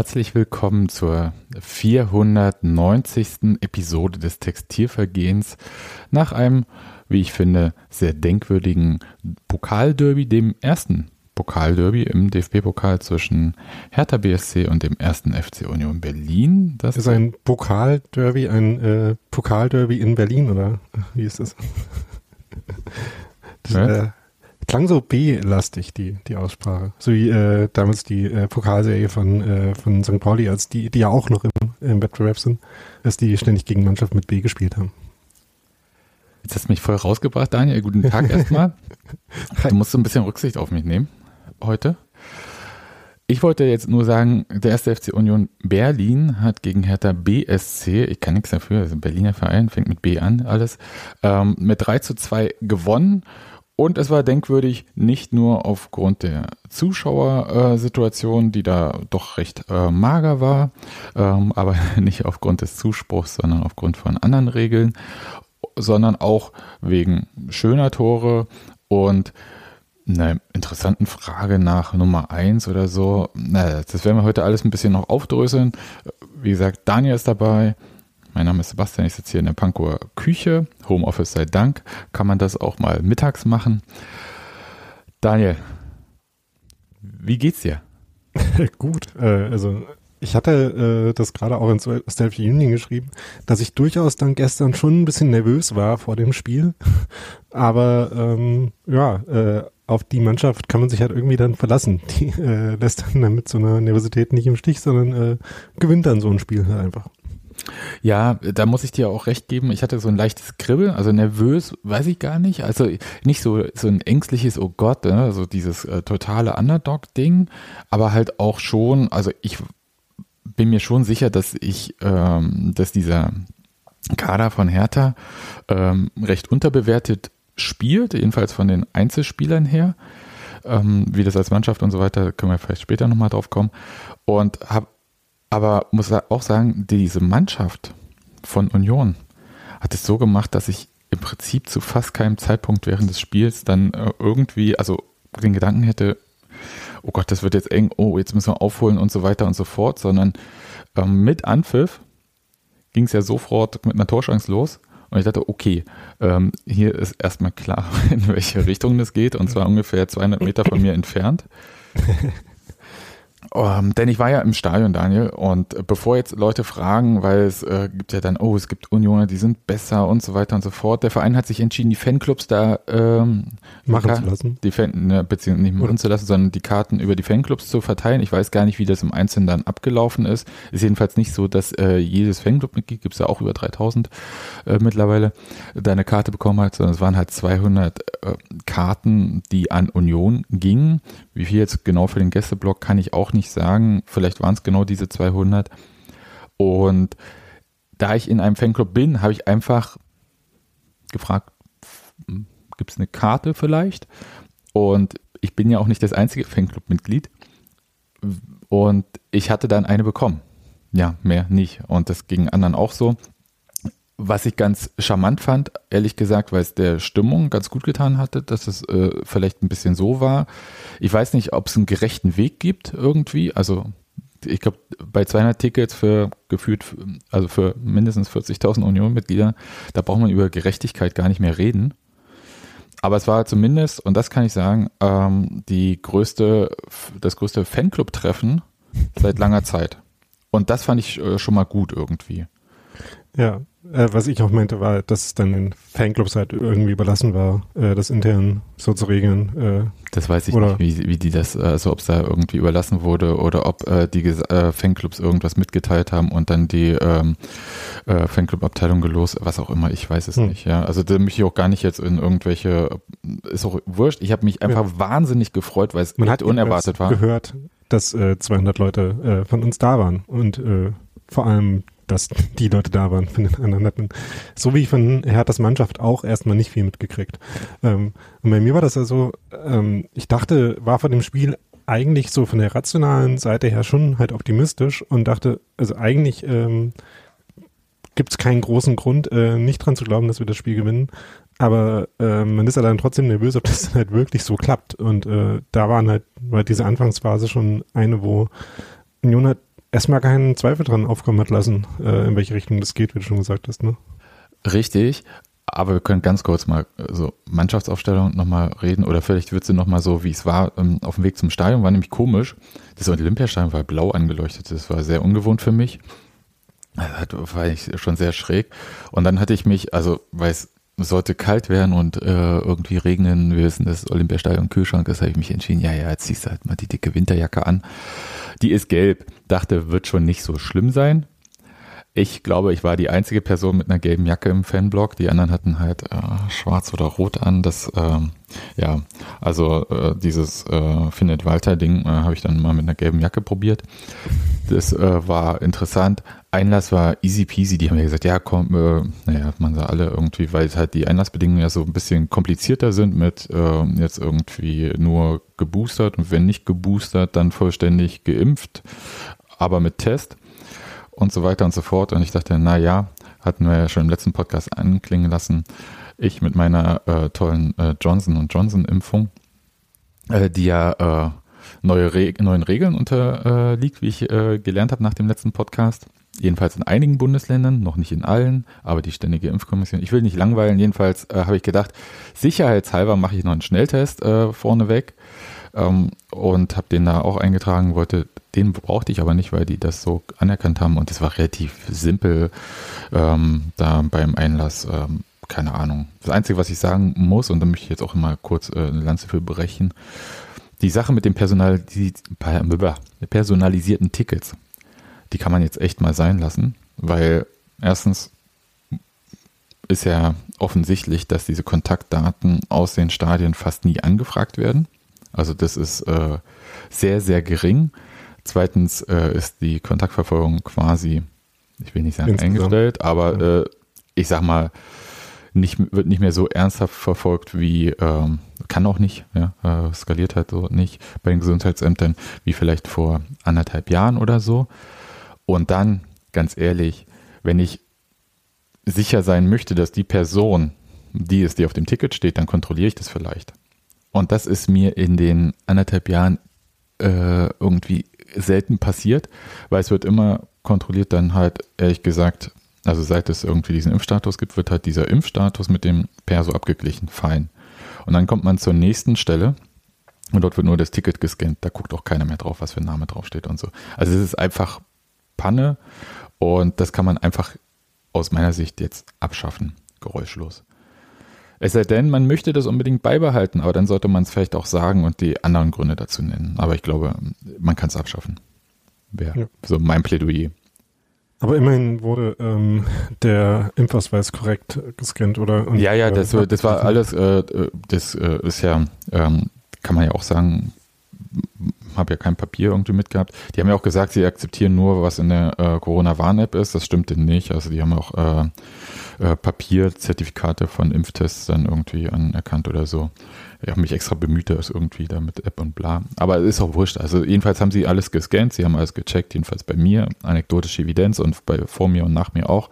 Herzlich willkommen zur 490. Episode des Textilvergehens nach einem, wie ich finde, sehr denkwürdigen Pokalderby, dem ersten Pokalderby im DFB-Pokal zwischen Hertha BSC und dem ersten FC Union Berlin. Das ist ein Pokalderby, ein äh, Pokalderby in Berlin oder wie ist das? das ja? äh, klang so B-lastig, die, die Aussprache. So wie äh, damals die äh, Pokalserie von, äh, von St. Pauli, als die, die ja auch noch im, im Wettbewerb sind, dass die ständig gegen Mannschaft mit B gespielt haben. Jetzt hast du mich voll rausgebracht, Daniel. Guten Tag erstmal. Du musst so ein bisschen Rücksicht auf mich nehmen heute. Ich wollte jetzt nur sagen, der erste FC Union Berlin hat gegen Hertha BSC, ich kann nichts dafür, also ein Berliner Verein, fängt mit B an, alles, ähm, mit 3 zu 2 gewonnen und es war denkwürdig nicht nur aufgrund der Zuschauersituation, die da doch recht äh, mager war, ähm, aber nicht aufgrund des Zuspruchs, sondern aufgrund von anderen Regeln, sondern auch wegen schöner Tore und einer interessanten Frage nach Nummer 1 oder so. Na, das werden wir heute alles ein bisschen noch aufdröseln. Wie gesagt, Daniel ist dabei. Mein Name ist Sebastian, ich sitze hier in der Pankower Küche. Homeoffice sei Dank. Kann man das auch mal mittags machen. Daniel, wie geht's dir? Gut, äh, also ich hatte äh, das gerade auch ins Selfie Union geschrieben, dass ich durchaus dann gestern schon ein bisschen nervös war vor dem Spiel. Aber ähm, ja, äh, auf die Mannschaft kann man sich halt irgendwie dann verlassen. Die äh, lässt dann mit so einer Nervosität nicht im Stich, sondern äh, gewinnt dann so ein Spiel halt einfach. Ja, da muss ich dir auch recht geben. Ich hatte so ein leichtes Kribbeln, also nervös, weiß ich gar nicht. Also nicht so, so ein ängstliches, oh Gott, ne? also dieses äh, totale Underdog-Ding, aber halt auch schon, also ich bin mir schon sicher, dass ich, ähm, dass dieser Kader von Hertha ähm, recht unterbewertet spielt, jedenfalls von den Einzelspielern her. Ähm, wie das als Mannschaft und so weiter, können wir vielleicht später nochmal drauf kommen. Und habe aber muss auch sagen, diese Mannschaft von Union hat es so gemacht, dass ich im Prinzip zu fast keinem Zeitpunkt während des Spiels dann äh, irgendwie, also den Gedanken hätte, oh Gott, das wird jetzt eng, oh, jetzt müssen wir aufholen und so weiter und so fort, sondern ähm, mit Anpfiff ging es ja sofort mit einer Torschance los. Und ich dachte, okay, ähm, hier ist erstmal klar, in welche Richtung das geht, und zwar ungefähr 200 Meter von mir entfernt. Um, ähm, denn ich war ja im Stadion, Daniel, und bevor jetzt Leute fragen, weil es äh, gibt ja dann, oh, es gibt Unioner, die sind besser und so weiter und so fort. Der Verein hat sich entschieden, die Fanclubs da ähm, machen zu lassen. Die Fan, ne, beziehungsweise nicht machen Oder? zu lassen, sondern die Karten über die Fanclubs zu verteilen. Ich weiß gar nicht, wie das im Einzelnen dann abgelaufen ist. Ist jedenfalls nicht so, dass äh, jedes Fanclub-Mitglied, gibt es ja auch über 3000 äh, mittlerweile, da eine Karte bekommen hat, sondern es waren halt 200 äh, Karten, die an Union gingen. Wie viel jetzt genau für den Gästeblock kann ich auch nicht sagen. Vielleicht waren es genau diese 200. Und da ich in einem Fanclub bin, habe ich einfach gefragt, gibt es eine Karte vielleicht? Und ich bin ja auch nicht das einzige Fanclub-Mitglied. Und ich hatte dann eine bekommen. Ja, mehr nicht. Und das ging anderen auch so. Was ich ganz charmant fand, ehrlich gesagt, weil es der Stimmung ganz gut getan hatte, dass es äh, vielleicht ein bisschen so war. Ich weiß nicht, ob es einen gerechten Weg gibt irgendwie. Also ich glaube, bei 200 Tickets für gefühlt, also für mindestens 40.000 Union-Mitglieder, da braucht man über Gerechtigkeit gar nicht mehr reden. Aber es war zumindest, und das kann ich sagen, ähm, die größte, das größte Fanclub-Treffen seit langer Zeit. Und das fand ich äh, schon mal gut irgendwie. Ja, äh, was ich auch meinte, war, dass es dann den Fanclubs halt irgendwie überlassen war, äh, das intern so zu regeln. Äh, das weiß ich nicht, wie, wie die das, also ob es da irgendwie überlassen wurde oder ob äh, die äh, Fanclubs irgendwas mitgeteilt haben und dann die ähm, äh, Fanclub-Abteilung gelost, was auch immer, ich weiß es hm. nicht. Ja, also da möchte ich auch gar nicht jetzt in irgendwelche, ist auch wurscht. Ich habe mich einfach ja. wahnsinnig gefreut, weil es Man hat unerwartet war. gehört, dass äh, 200 Leute von uns da waren und vor allem dass die Leute da waren von den anderen hatten. So wie von Herthas Mannschaft auch erstmal nicht viel mitgekriegt. Ähm, und bei mir war das also, ähm, ich dachte, war vor dem Spiel eigentlich so von der rationalen Seite her schon halt optimistisch und dachte, also eigentlich ähm, gibt es keinen großen Grund, äh, nicht dran zu glauben, dass wir das Spiel gewinnen. Aber äh, man ist ja dann trotzdem nervös, ob das dann halt wirklich so klappt. Und äh, da waren halt, war diese Anfangsphase schon eine, wo Union hat erstmal keinen Zweifel dran aufkommen hat lassen, äh, in welche Richtung das geht, wie du schon gesagt hast, ne? Richtig. Aber wir können ganz kurz mal äh, so Mannschaftsaufstellung nochmal reden oder vielleicht wird sie nochmal so, wie es war, ähm, auf dem Weg zum Stadion, war nämlich komisch. Das Olympiastadion war blau angeleuchtet, das war sehr ungewohnt für mich. Das war ich schon sehr schräg. Und dann hatte ich mich, also weil es sollte kalt werden und äh, irgendwie regnen, wir wissen, das Olympiastadion Kühlschrank ist, habe ich mich entschieden, ja, ja, jetzt ziehst du halt mal die dicke Winterjacke an. Die ist gelb. Dachte, wird schon nicht so schlimm sein. Ich glaube, ich war die einzige Person mit einer gelben Jacke im Fanblog. Die anderen hatten halt äh, schwarz oder rot an. Das, ähm, ja, also äh, dieses äh, Findet Walter-Ding äh, habe ich dann mal mit einer gelben Jacke probiert. Das äh, war interessant. Einlass war easy peasy. Die haben ja gesagt, ja, komm, äh, naja, man sie alle irgendwie, weil halt die Einlassbedingungen ja so ein bisschen komplizierter sind mit äh, jetzt irgendwie nur geboostert und wenn nicht geboostert, dann vollständig geimpft, aber mit Test und so weiter und so fort. Und ich dachte, na ja, hatten wir ja schon im letzten Podcast anklingen lassen. Ich mit meiner äh, tollen äh, Johnson Johnson Impfung, äh, die ja äh, neue Re neuen Regeln unterliegt, wie ich äh, gelernt habe nach dem letzten Podcast. Jedenfalls in einigen Bundesländern, noch nicht in allen, aber die Ständige Impfkommission. Ich will nicht langweilen, jedenfalls äh, habe ich gedacht, sicherheitshalber mache ich noch einen Schnelltest äh, vorneweg ähm, und habe den da auch eingetragen, wollte den brauchte ich aber nicht, weil die das so anerkannt haben und es war relativ simpel ähm, da beim Einlass. Ähm, keine Ahnung. Das Einzige, was ich sagen muss, und da möchte ich jetzt auch mal kurz äh, eine Lanze für brechen, die Sache mit den personalisierten Tickets, die kann man jetzt echt mal sein lassen, weil erstens ist ja offensichtlich, dass diese Kontaktdaten aus den Stadien fast nie angefragt werden. Also das ist äh, sehr, sehr gering. Zweitens äh, ist die Kontaktverfolgung quasi, ich will nicht sagen Insgesamt. eingestellt, aber äh, ich sag mal, nicht, wird nicht mehr so ernsthaft verfolgt wie, ähm, kann auch nicht, ja, äh, skaliert halt so nicht bei den Gesundheitsämtern wie vielleicht vor anderthalb Jahren oder so. Und dann, ganz ehrlich, wenn ich sicher sein möchte, dass die Person, die ist, die auf dem Ticket steht, dann kontrolliere ich das vielleicht. Und das ist mir in den anderthalb Jahren äh, irgendwie selten passiert, weil es wird immer kontrolliert dann halt, ehrlich gesagt, also seit es irgendwie diesen Impfstatus gibt, wird halt dieser Impfstatus mit dem Perso abgeglichen. Fein. Und dann kommt man zur nächsten Stelle und dort wird nur das Ticket gescannt. Da guckt auch keiner mehr drauf, was für ein Name draufsteht und so. Also es ist einfach Panne und das kann man einfach aus meiner Sicht jetzt abschaffen. Geräuschlos. Es sei denn, man möchte das unbedingt beibehalten, aber dann sollte man es vielleicht auch sagen und die anderen Gründe dazu nennen. Aber ich glaube, man kann es abschaffen. Wäre ja. so mein Plädoyer. Aber immerhin wurde ähm, der Impfausweis korrekt gescannt, oder? Und, ja, ja, das, äh, das war alles, äh, das äh, ist ja, ähm, kann man ja auch sagen, habe ja kein Papier irgendwie mitgehabt. Die haben ja auch gesagt, sie akzeptieren nur, was in der äh, Corona-Warn-App ist. Das stimmte nicht. Also die haben auch äh, äh, Papierzertifikate von Impftests dann irgendwie anerkannt oder so. Ich habe mich extra bemüht, das irgendwie da mit App und bla. Aber es ist auch wurscht. Also jedenfalls haben sie alles gescannt, sie haben alles gecheckt, jedenfalls bei mir, anekdotische Evidenz und bei vor mir und nach mir auch.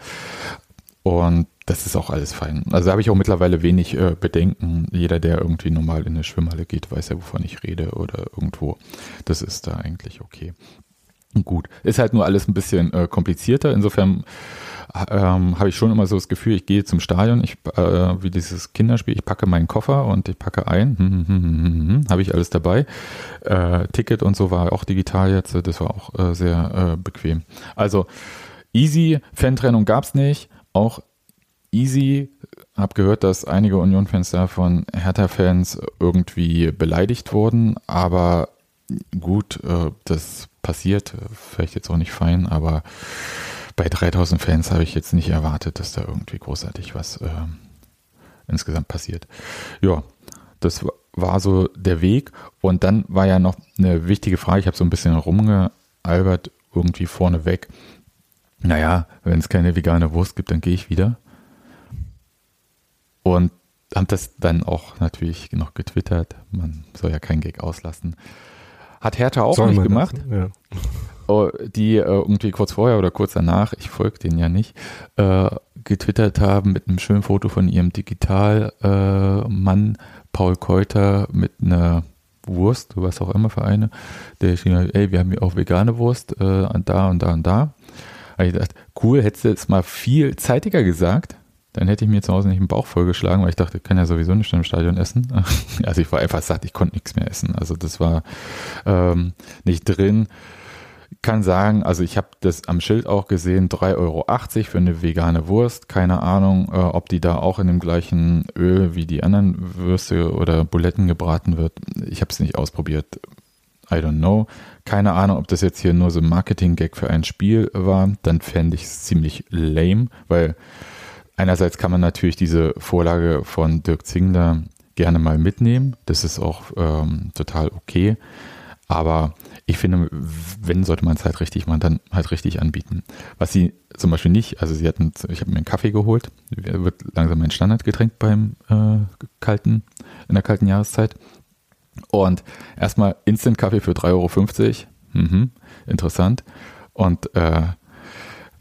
Und das ist auch alles fein. Also habe ich auch mittlerweile wenig äh, Bedenken. Jeder, der irgendwie normal in eine Schwimmhalle geht, weiß ja, wovon ich rede oder irgendwo. Das ist da eigentlich okay. Gut. Ist halt nur alles ein bisschen äh, komplizierter. Insofern ähm, habe ich schon immer so das Gefühl, ich gehe zum Stadion, ich, äh, wie dieses Kinderspiel, ich packe meinen Koffer und ich packe ein, hm, hm, hm, hm, hm, hm habe ich alles dabei. Äh, Ticket und so war auch digital jetzt, das war auch äh, sehr äh, bequem. Also easy, Fantrennung gab's nicht, auch easy, habe gehört, dass einige Union-Fans da von Hertha-Fans irgendwie beleidigt wurden, aber gut, äh, das passiert, vielleicht jetzt auch nicht fein, aber bei 3000 Fans habe ich jetzt nicht erwartet, dass da irgendwie großartig was äh, insgesamt passiert. Ja, das war so der Weg. Und dann war ja noch eine wichtige Frage, ich habe so ein bisschen rumgealbert, irgendwie vorneweg. Naja, wenn es keine vegane Wurst gibt, dann gehe ich wieder. Und haben das dann auch natürlich noch getwittert. Man soll ja keinen Gag auslassen. Hat Hertha auch soll nicht gemacht. Ja. Oh, die äh, irgendwie kurz vorher oder kurz danach, ich folge denen ja nicht, äh, getwittert haben mit einem schönen Foto von ihrem Digitalmann äh, Paul Keuter mit einer Wurst, was auch immer für eine, der geschrieben hat, ey, wir haben hier auch vegane Wurst, da und da und da. Da ich gedacht, cool, hättest du jetzt mal viel zeitiger gesagt, dann hätte ich mir zu Hause nicht den Bauch vollgeschlagen, weil ich dachte, ich kann ja sowieso nicht im Stadion essen. Also ich war einfach satt, ich konnte nichts mehr essen. Also das war ähm, nicht drin. Kann sagen, also ich habe das am Schild auch gesehen, 3,80 Euro für eine vegane Wurst. Keine Ahnung, äh, ob die da auch in dem gleichen Öl wie die anderen Würste oder Buletten gebraten wird. Ich habe es nicht ausprobiert. I don't know. Keine Ahnung, ob das jetzt hier nur so ein Marketing-Gag für ein Spiel war. Dann fände ich es ziemlich lame, weil einerseits kann man natürlich diese Vorlage von Dirk Zingler gerne mal mitnehmen. Das ist auch ähm, total okay. Aber ich finde, wenn sollte man es halt richtig machen, dann halt richtig anbieten. Was sie zum Beispiel nicht, also sie hatten, ich habe mir einen Kaffee geholt, wird langsam mein Standardgetränk beim äh, kalten, in der kalten Jahreszeit. Und erstmal Instant-Kaffee für 3,50 Euro. Mhm, interessant. Und äh,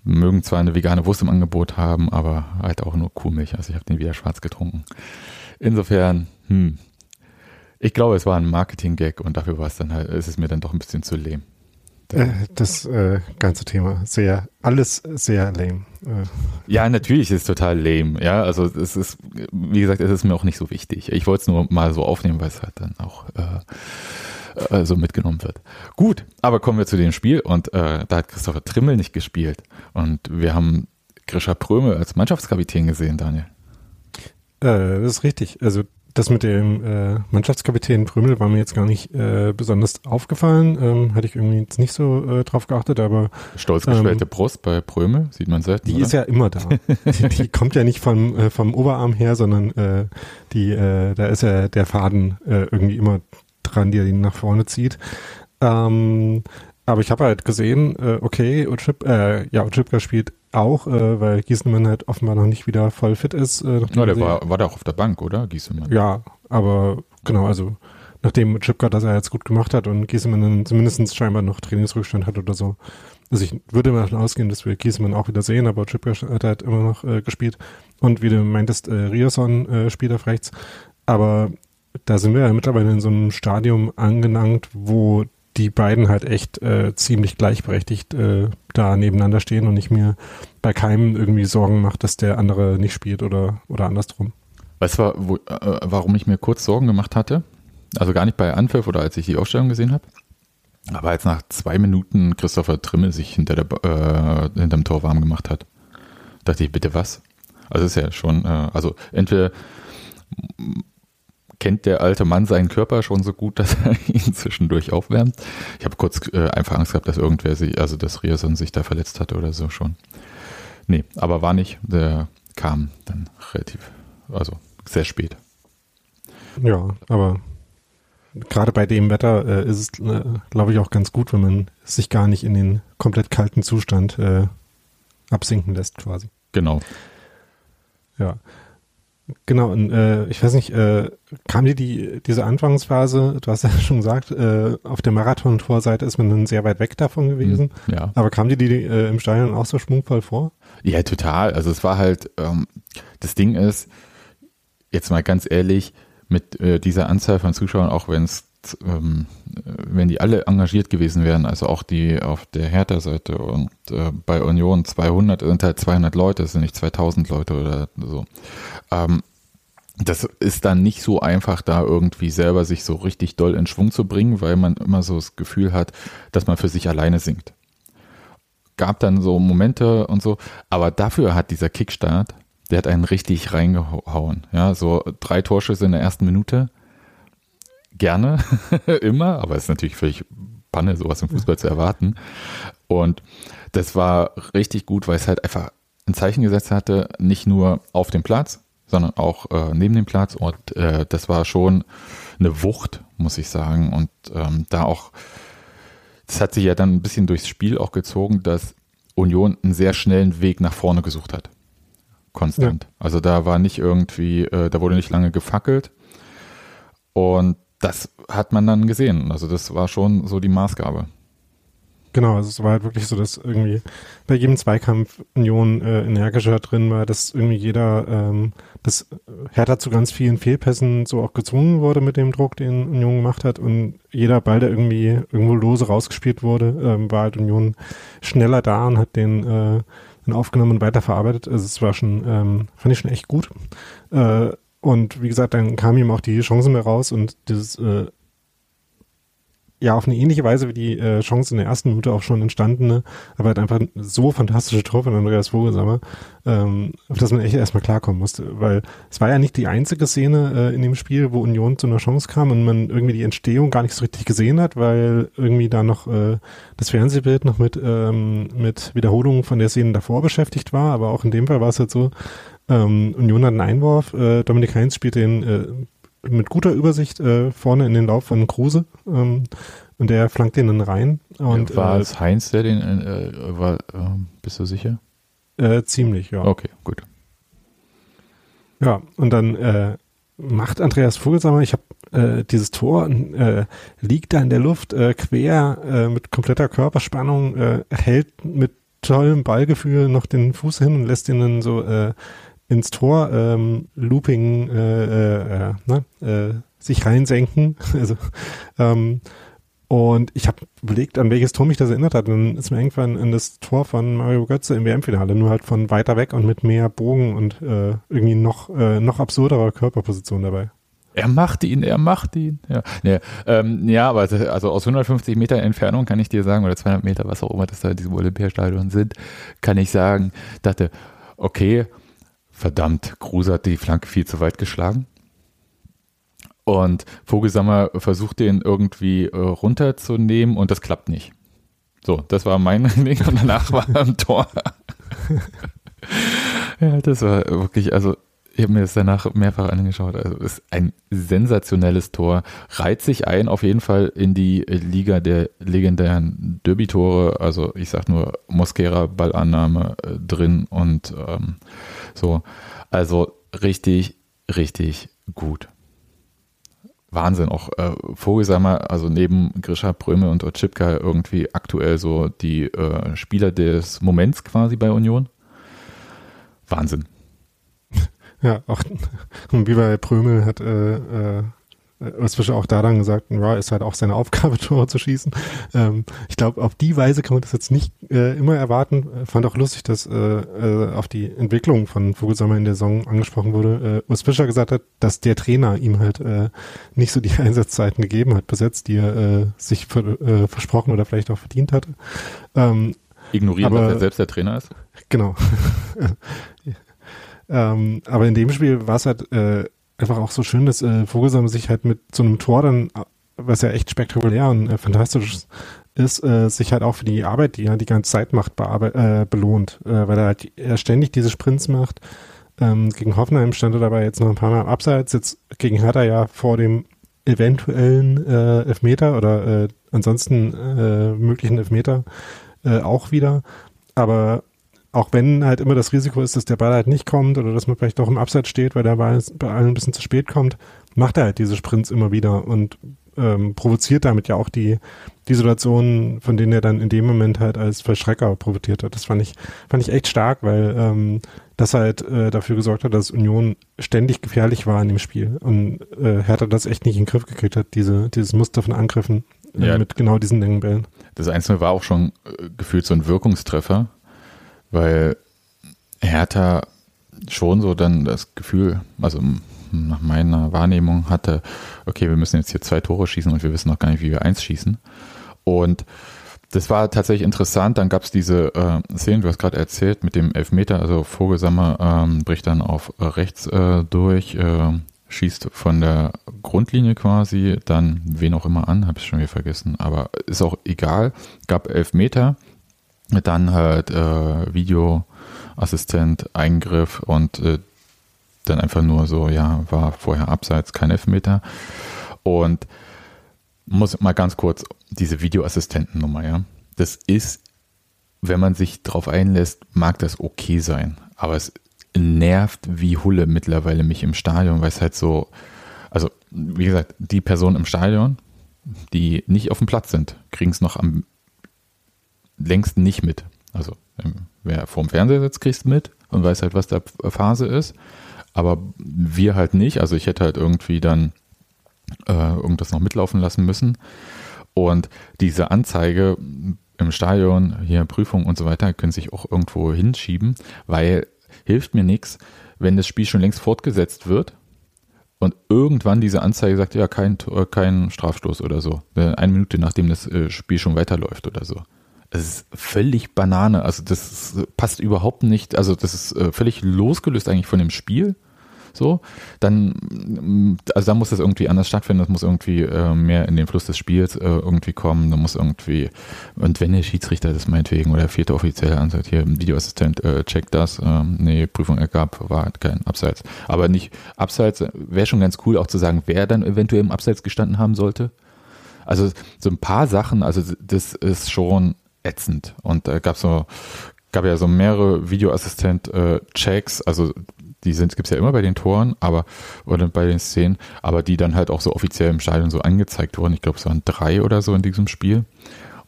mögen zwar eine vegane Wurst im Angebot haben, aber halt auch nur Kuhmilch. Also ich habe den wieder schwarz getrunken. Insofern, hm, ich glaube, es war ein Marketing-Gag und dafür war es dann halt, ist es mir dann doch ein bisschen zu lame. Äh, das äh, ganze Thema sehr, alles sehr lame. Äh. Ja, natürlich ist es total lame. Ja, also es ist, wie gesagt, es ist mir auch nicht so wichtig. Ich wollte es nur mal so aufnehmen, weil es halt dann auch äh, äh, so mitgenommen wird. Gut, aber kommen wir zu dem Spiel und äh, da hat Christopher Trimmel nicht gespielt und wir haben Grisha Prömel als Mannschaftskapitän gesehen, Daniel. Äh, das ist richtig. Also das mit dem äh, Mannschaftskapitän Prümel war mir jetzt gar nicht äh, besonders aufgefallen. Ähm, hatte ich irgendwie jetzt nicht so äh, drauf geachtet, aber. Stolz geschwellte ähm, Brust bei Prömel, sieht man selten. Die oder? ist ja immer da. die, die, kommt ja nicht vom, äh, vom Oberarm her, sondern äh, die, äh, da ist ja der Faden äh, irgendwie immer dran, der ihn nach vorne zieht. Ähm, aber ich habe halt gesehen, äh, okay, Uchip, äh, ja, Uchipka spielt auch, äh, weil Gieselmann halt offenbar noch nicht wieder voll fit ist. Äh, ja, der war, war da auch auf der Bank, oder? Gieselmann. Ja, aber genau, also nachdem Chipka das er jetzt gut gemacht hat und Gieselmann dann zumindest scheinbar noch Trainingsrückstand hat oder so. Also ich würde mal davon ausgehen, dass wir Gieselmann auch wieder sehen, aber Chipka hat halt immer noch äh, gespielt. Und wie du meintest, äh, Rierson äh, spielt auf rechts. Aber da sind wir ja mittlerweile in so einem Stadium angelangt, wo die beiden halt echt äh, ziemlich gleichberechtigt äh, da nebeneinander stehen und ich mir bei keinem irgendwie Sorgen mache, dass der andere nicht spielt oder, oder andersrum. Weißt du, wo, äh, warum ich mir kurz Sorgen gemacht hatte? Also gar nicht bei Anpfiff oder als ich die Aufstellung gesehen habe. Aber als nach zwei Minuten Christopher Trimmel sich hinter der, äh, hinterm Tor warm gemacht hat, dachte ich, bitte was? Also ist ja schon, äh, also entweder kennt der alte Mann seinen Körper schon so gut, dass er ihn zwischendurch aufwärmt. Ich habe kurz äh, einfach Angst gehabt, dass irgendwer sich, also dass Rierson sich da verletzt hatte oder so schon. Nee, aber war nicht. Der kam dann relativ, also sehr spät. Ja, aber gerade bei dem Wetter äh, ist es, äh, glaube ich, auch ganz gut, wenn man sich gar nicht in den komplett kalten Zustand äh, absinken lässt, quasi. Genau. Ja. Genau, und äh, ich weiß nicht, äh, kam dir die, diese Anfangsphase, du hast ja schon gesagt, äh, auf der Marathon-Torseite ist man dann sehr weit weg davon gewesen. Mhm, ja. Aber kam dir die äh, im Stadion auch so schwungvoll vor? Ja, total. Also es war halt, ähm, das Ding ist, jetzt mal ganz ehrlich, mit äh, dieser Anzahl von Zuschauern, auch wenn es ähm, wenn die alle engagiert gewesen wären, also auch die auf der Hertha-Seite und äh, bei Union 200 sind halt 200 Leute, das sind nicht 2000 Leute oder so. Ähm, das ist dann nicht so einfach, da irgendwie selber sich so richtig doll in Schwung zu bringen, weil man immer so das Gefühl hat, dass man für sich alleine singt. Gab dann so Momente und so, aber dafür hat dieser Kickstart, der hat einen richtig reingehauen. Ja, so drei Torschüsse in der ersten Minute. Gerne, immer, aber es ist natürlich völlig Panne, sowas im Fußball zu erwarten. Und das war richtig gut, weil es halt einfach ein Zeichen gesetzt hatte, nicht nur auf dem Platz, sondern auch äh, neben dem Platz. Und äh, das war schon eine Wucht, muss ich sagen. Und ähm, da auch, das hat sich ja dann ein bisschen durchs Spiel auch gezogen, dass Union einen sehr schnellen Weg nach vorne gesucht hat. Konstant. Ja. Also da war nicht irgendwie, äh, da wurde nicht lange gefackelt. Und das hat man dann gesehen. Also das war schon so die Maßgabe. Genau, also es war halt wirklich so, dass irgendwie bei jedem Zweikampf Union äh, energischer drin war, dass irgendwie jeder, ähm, dass Hertha zu ganz vielen Fehlpässen so auch gezwungen wurde mit dem Druck, den Union gemacht hat und jeder Ball, der irgendwie irgendwo lose rausgespielt wurde, ähm, war halt Union schneller da und hat den, äh, den aufgenommen und weiterverarbeitet. Also es war schon, ähm, fand ich schon echt gut. Äh, und wie gesagt, dann kam ihm auch die Chance mehr raus und dieses äh, ja auf eine ähnliche Weise wie die äh, Chance in der ersten Minute auch schon entstandene, aber halt einfach so fantastische Tor von Andreas Vogelsammer, ähm, auf das man echt erstmal klarkommen musste, weil es war ja nicht die einzige Szene äh, in dem Spiel, wo Union zu einer Chance kam und man irgendwie die Entstehung gar nicht so richtig gesehen hat, weil irgendwie da noch äh, das Fernsehbild noch mit ähm, mit Wiederholungen von der Szene davor beschäftigt war, aber auch in dem Fall war es halt so, ähm, Union hat einen Einwurf, äh, Dominik Heinz spielt den äh, mit guter Übersicht äh, vorne in den Lauf von Kruse ähm, und der flankt den dann rein. Und, war äh, es Heinz, der den, äh, war, äh, bist du sicher? Äh, ziemlich, ja. Okay, gut. Ja, und dann äh, macht Andreas Vogelsammer, ich habe äh, dieses Tor, äh, liegt da in der Luft äh, quer äh, mit kompletter Körperspannung, äh, hält mit tollem Ballgefühl noch den Fuß hin und lässt ihn dann so äh, ins Tor ähm, Looping äh, äh, äh, ne, äh, sich reinsenken. Also ähm, und ich habe überlegt, an welches Tor mich das erinnert hat. Dann ist mir irgendwann an das Tor von Mario Götze im WM-Finale, nur halt von weiter weg und mit mehr Bogen und äh, irgendwie noch, äh, noch absurderer Körperposition dabei. Er macht ihn, er macht ihn. Ja, nee, ähm, ja aber also aus 150 Meter Entfernung kann ich dir sagen, oder 200 Meter, was auch immer das da in diesem Olympiastadion sind, kann ich sagen, dachte, okay, verdammt, Kruse hat die Flanke viel zu weit geschlagen. Und Vogelsammer versucht den irgendwie äh, runterzunehmen und das klappt nicht. So, das war mein Ding und danach war er im Tor. ja, das war wirklich, also ich habe mir das danach mehrfach angeschaut. Also ist ein sensationelles Tor. Reiht sich ein auf jeden Fall in die Liga der legendären Derby-Tore. Also ich sag nur Mosquera Ballannahme äh, drin und ähm, so. Also richtig, richtig gut. Wahnsinn. Auch äh, Vogelsammer, also neben Grisha, Bröme und Otschipka irgendwie aktuell so die äh, Spieler des Moments quasi bei Union. Wahnsinn. Ja, auch und wie bei Prömel hat äh, äh, Özfischer auch da dann gesagt, ja, ist halt auch seine Aufgabe, Tore zu schießen. Ähm, ich glaube, auf die Weise kann man das jetzt nicht äh, immer erwarten. Fand auch lustig, dass äh, äh, auf die Entwicklung von Vogelsammer in der Saison angesprochen wurde. Äh, Urs Fischer gesagt hat, dass der Trainer ihm halt äh, nicht so die Einsatzzeiten gegeben hat bis jetzt, die er äh, sich ver äh, versprochen oder vielleicht auch verdient hatte. Ähm, Ignorieren, aber, dass er selbst der Trainer ist? Genau. Ähm, aber in dem Spiel war es halt äh, einfach auch so schön, dass äh, Vogelsam sich halt mit so einem Tor dann, was ja echt spektakulär und äh, fantastisch ist, äh, sich halt auch für die Arbeit, die er die ganze Zeit macht, äh, belohnt, äh, weil er halt er ständig diese Sprints macht. Ähm, gegen Hoffenheim stand er dabei jetzt noch ein paar Mal abseits, jetzt gegen Hertha ja vor dem eventuellen äh, Elfmeter oder äh, ansonsten äh, möglichen Elfmeter äh, auch wieder. Aber auch wenn halt immer das Risiko ist, dass der Ball halt nicht kommt oder dass man vielleicht doch im Abseits steht, weil der Ball bei allen ein bisschen zu spät kommt, macht er halt diese Sprints immer wieder und ähm, provoziert damit ja auch die, die Situationen, von denen er dann in dem Moment halt als Verschrecker profitiert hat. Das fand ich, fand ich echt stark, weil ähm, das halt äh, dafür gesorgt hat, dass Union ständig gefährlich war in dem Spiel und äh, Hertha das echt nicht in den Griff gekriegt hat, diese, dieses Muster von Angriffen äh, ja. mit genau diesen langen Bällen. Das Einzelne war auch schon äh, gefühlt so ein Wirkungstreffer weil Hertha schon so dann das Gefühl, also nach meiner Wahrnehmung hatte, okay, wir müssen jetzt hier zwei Tore schießen und wir wissen noch gar nicht, wie wir eins schießen. Und das war tatsächlich interessant. Dann gab es diese äh, Szene, du hast gerade erzählt, mit dem Elfmeter. Also Vogelsammer ähm, bricht dann auf rechts äh, durch, äh, schießt von der Grundlinie quasi, dann wen auch immer an, habe ich schon wieder vergessen. Aber ist auch egal. Gab Elfmeter dann halt äh, Videoassistent, Eingriff und äh, dann einfach nur so, ja, war vorher abseits, kein Elfmeter. Und muss mal ganz kurz diese Videoassistentennummer, ja. Das ist, wenn man sich drauf einlässt, mag das okay sein. Aber es nervt wie Hulle mittlerweile mich im Stadion, weil es halt so, also wie gesagt, die Personen im Stadion, die nicht auf dem Platz sind, kriegen es noch am längst nicht mit. Also ähm, wer vorm Fernseher sitzt, kriegst mit und weiß halt, was da Phase ist. Aber wir halt nicht. Also ich hätte halt irgendwie dann äh, irgendwas noch mitlaufen lassen müssen. Und diese Anzeige im Stadion, hier Prüfung und so weiter, können sich auch irgendwo hinschieben, weil hilft mir nichts, wenn das Spiel schon längst fortgesetzt wird und irgendwann diese Anzeige sagt, ja, kein, kein Strafstoß oder so. Äh, eine Minute nachdem das äh, Spiel schon weiterläuft oder so. Es ist völlig Banane. Also das passt überhaupt nicht. Also das ist äh, völlig losgelöst eigentlich von dem Spiel so, dann, also da muss das irgendwie anders stattfinden, das muss irgendwie äh, mehr in den Fluss des Spiels äh, irgendwie kommen, da muss irgendwie, und wenn der Schiedsrichter das meinetwegen oder der vierte Offizielle ansagt, hier, Videoassistent checkt das, ähm, nee, Prüfung ergab, war halt kein Abseits. Aber nicht Abseits, wäre schon ganz cool auch zu sagen, wer dann eventuell im Abseits gestanden haben sollte. Also so ein paar Sachen, also das ist schon ätzend. Und da äh, gab so, gab ja so mehrere Videoassistent-Checks, äh, also die sind, gibt's ja immer bei den Toren, aber, oder bei den Szenen, aber die dann halt auch so offiziell im Stadion so angezeigt wurden. Ich glaube, es waren drei oder so in diesem Spiel.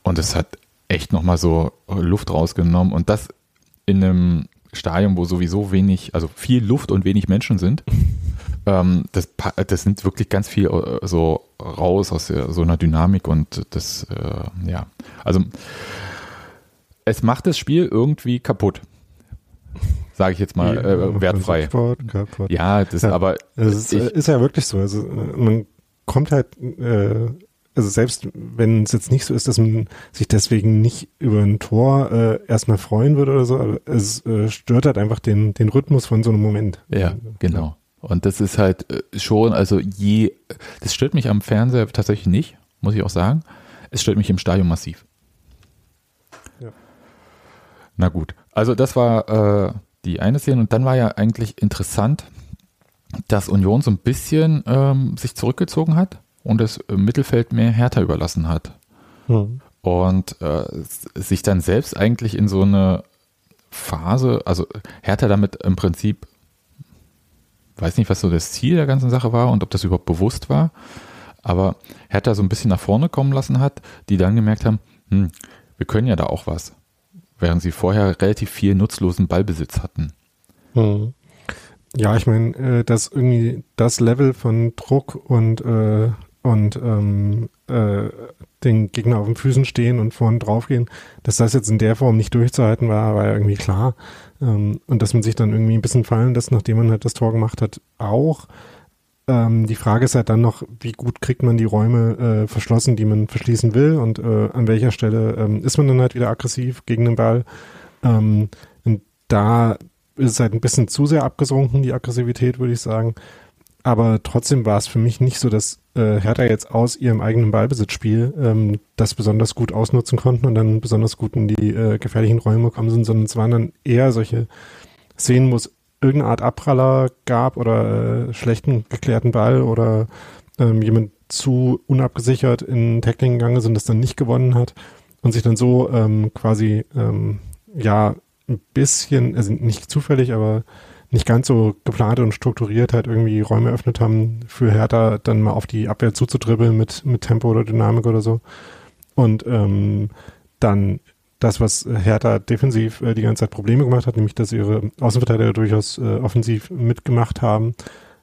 Und es hat echt nochmal so Luft rausgenommen und das in einem Stadion, wo sowieso wenig, also viel Luft und wenig Menschen sind. ähm, das, das nimmt wirklich ganz viel äh, so raus aus so einer Dynamik und das, äh, ja, also es macht das Spiel irgendwie kaputt sage ich jetzt mal, äh, wertfrei. Sport, Kaputt. Ja, das ja, aber. Es ist, ich, ist, ja wirklich so. Also man kommt halt, äh, also selbst wenn es jetzt nicht so ist, dass man sich deswegen nicht über ein Tor äh, erstmal freuen würde oder so, aber es äh, stört halt einfach den, den Rhythmus von so einem Moment. Ja, genau. Und das ist halt äh, schon, also je, das stört mich am Fernseher tatsächlich nicht, muss ich auch sagen. Es stört mich im Stadion massiv. Na gut, also das war äh, die eine Szene. Und dann war ja eigentlich interessant, dass Union so ein bisschen ähm, sich zurückgezogen hat und das Mittelfeld mehr härter überlassen hat. Mhm. Und äh, sich dann selbst eigentlich in so eine Phase, also Hertha damit im Prinzip, weiß nicht, was so das Ziel der ganzen Sache war und ob das überhaupt bewusst war, aber Hertha so ein bisschen nach vorne kommen lassen hat, die dann gemerkt haben, hm, wir können ja da auch was während sie vorher relativ viel nutzlosen Ballbesitz hatten. Hm. Ja, ich meine, äh, dass irgendwie das Level von Druck und, äh, und ähm, äh, den Gegner auf den Füßen stehen und vorne draufgehen, dass das jetzt in der Form nicht durchzuhalten war, war ja irgendwie klar. Ähm, und dass man sich dann irgendwie ein bisschen fallen lässt, nachdem man halt das Tor gemacht hat, auch. Ähm, die Frage ist halt dann noch, wie gut kriegt man die Räume äh, verschlossen, die man verschließen will und äh, an welcher Stelle ähm, ist man dann halt wieder aggressiv gegen den Ball. Ähm, und da ist es halt ein bisschen zu sehr abgesunken, die Aggressivität, würde ich sagen. Aber trotzdem war es für mich nicht so, dass äh, Hertha jetzt aus ihrem eigenen Ballbesitzspiel ähm, das besonders gut ausnutzen konnten und dann besonders gut in die äh, gefährlichen Räume gekommen sind, sondern es waren dann eher solche Szenen, wo es irgendeine Art Abpraller gab oder äh, schlechten geklärten Ball oder ähm, jemand zu unabgesichert in Tackling gegangen ist und das dann nicht gewonnen hat und sich dann so ähm, quasi ähm, ja ein bisschen, also nicht zufällig, aber nicht ganz so geplant und strukturiert halt irgendwie Räume eröffnet haben, für Hertha dann mal auf die Abwehr zuzudribbeln mit, mit Tempo oder Dynamik oder so. Und ähm, dann das, was Hertha defensiv äh, die ganze Zeit Probleme gemacht hat, nämlich dass ihre Außenverteidiger durchaus äh, offensiv mitgemacht haben,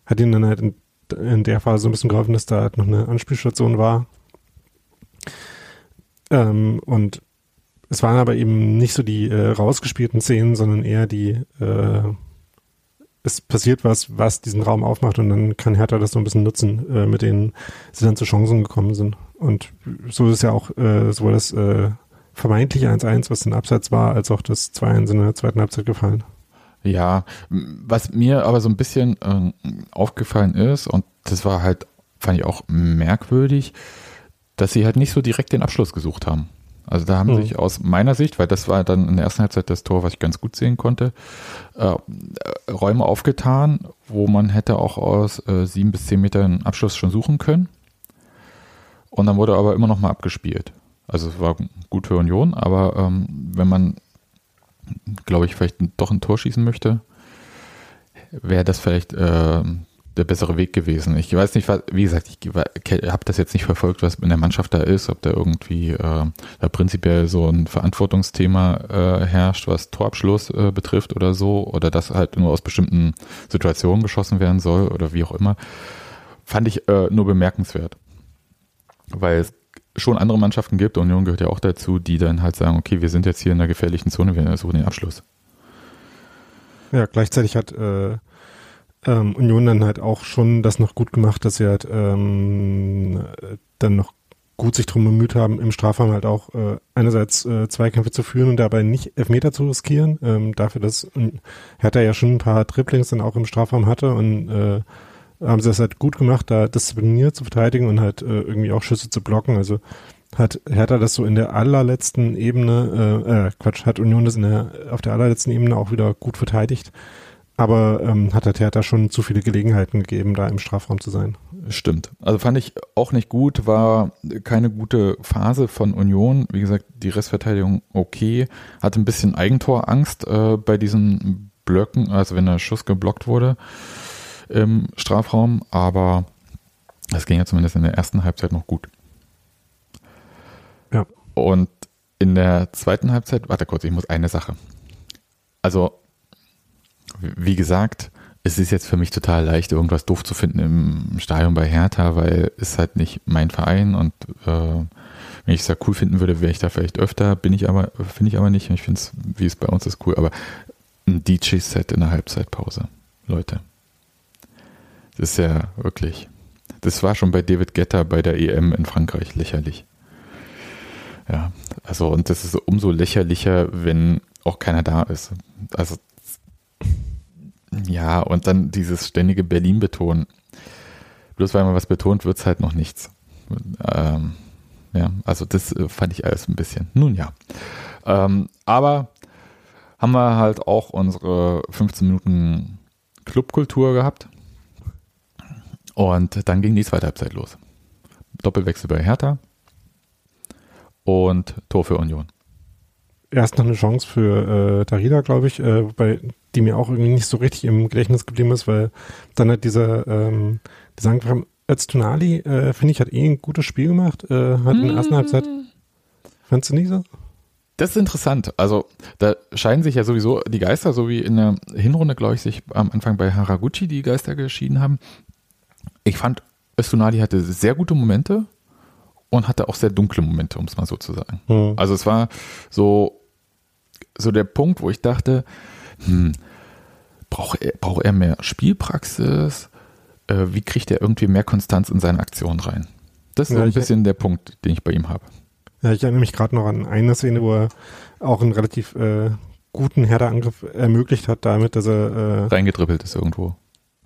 hat ihnen dann halt in, in, der Phase so ein bisschen geholfen, dass da halt noch eine Anspielstation war. Ähm, und es waren aber eben nicht so die äh, rausgespielten Szenen, sondern eher die, äh, es passiert was, was diesen Raum aufmacht und dann kann Hertha das so ein bisschen nutzen, äh, mit denen sie dann zu Chancen gekommen sind. Und so ist ja auch äh, sowohl das vermeintlich 1-1, was ein Abseits war, als auch das 2-1 in der zweiten Halbzeit gefallen. Ja, was mir aber so ein bisschen äh, aufgefallen ist, und das war halt, fand ich auch merkwürdig, dass sie halt nicht so direkt den Abschluss gesucht haben. Also da haben mhm. sich aus meiner Sicht, weil das war dann in der ersten Halbzeit das Tor, was ich ganz gut sehen konnte, äh, Räume aufgetan, wo man hätte auch aus äh, sieben bis zehn Metern Abschluss schon suchen können. Und dann wurde aber immer noch mal abgespielt. Also es war gut für Union, aber ähm, wenn man, glaube ich, vielleicht doch ein Tor schießen möchte, wäre das vielleicht äh, der bessere Weg gewesen. Ich weiß nicht, was, wie gesagt, ich habe das jetzt nicht verfolgt, was in der Mannschaft da ist, ob da irgendwie äh, da prinzipiell so ein Verantwortungsthema äh, herrscht, was Torabschluss äh, betrifft oder so, oder dass halt nur aus bestimmten Situationen geschossen werden soll oder wie auch immer. Fand ich äh, nur bemerkenswert. Weil schon andere Mannschaften gibt, Union gehört ja auch dazu, die dann halt sagen, okay, wir sind jetzt hier in einer gefährlichen Zone, wir suchen den Abschluss. Ja, gleichzeitig hat äh, ähm, Union dann halt auch schon das noch gut gemacht, dass sie halt ähm, dann noch gut sich drum bemüht haben, im Strafraum halt auch äh, einerseits äh, Zweikämpfe zu führen und dabei nicht Elfmeter zu riskieren. Ähm, dafür, dass Hertha ja schon ein paar Dribblings dann auch im Strafraum hatte und äh, haben sie das halt gut gemacht, da diszipliniert zu verteidigen und halt äh, irgendwie auch Schüsse zu blocken. Also hat Hertha das so in der allerletzten Ebene, äh, äh Quatsch, hat Union das in der, auf der allerletzten Ebene auch wieder gut verteidigt. Aber ähm, hat der Theater schon zu viele Gelegenheiten gegeben, da im Strafraum zu sein. Stimmt. Also fand ich auch nicht gut, war keine gute Phase von Union. Wie gesagt, die Restverteidigung okay. Hatte ein bisschen Eigentorangst äh, bei diesen Blöcken, also wenn der Schuss geblockt wurde im Strafraum, aber das ging ja zumindest in der ersten Halbzeit noch gut. Ja. Und in der zweiten Halbzeit, warte kurz, ich muss eine Sache. Also wie gesagt, es ist jetzt für mich total leicht, irgendwas doof zu finden im Stadion bei Hertha, weil es halt nicht mein Verein und äh, wenn ich es da cool finden würde, wäre ich da vielleicht öfter, bin ich aber, finde ich aber nicht. Ich finde es, wie es bei uns ist, cool. Aber ein DJ-Set in der Halbzeitpause, Leute. Das ist ja wirklich. Das war schon bei David Getter bei der EM in Frankreich lächerlich. Ja, also und das ist umso lächerlicher, wenn auch keiner da ist. Also ja, und dann dieses ständige Berlin-Betonen. Bloß weil man was betont, wird es halt noch nichts. Ähm, ja, also das äh, fand ich alles ein bisschen. Nun ja. Ähm, aber haben wir halt auch unsere 15 Minuten Clubkultur gehabt. Und dann ging die zweite Halbzeit los. Doppelwechsel bei Hertha und Tor für Union erst noch eine Chance für äh, Darida, glaube ich, äh, bei die mir auch irgendwie nicht so richtig im Gedächtnis geblieben ist, weil dann hat dieser, ähm, dieser Angriff Öztunali, äh, finde ich, hat eh ein gutes Spiel gemacht, äh, hat in der ersten Halbzeit. Fandst du nicht so? Das ist interessant. Also da scheinen sich ja sowieso die Geister, so wie in der Hinrunde, glaube ich, sich am Anfang bei Haraguchi die Geister geschieden haben. Ich fand, Öztunali hatte sehr gute Momente und hatte auch sehr dunkle Momente, um es mal so zu sagen. Mhm. Also es war so, so der Punkt, wo ich dachte, hm, braucht er, braucht er mehr Spielpraxis? Äh, wie kriegt er irgendwie mehr Konstanz in seine Aktion rein? Das ist ja, so ein bisschen der Punkt, den ich bei ihm habe. Ja, ich erinnere mich gerade noch an eine Szene, wo er auch einen relativ äh, guten Herderangriff ermöglicht hat, damit, dass er äh, reingedribbelt ist irgendwo.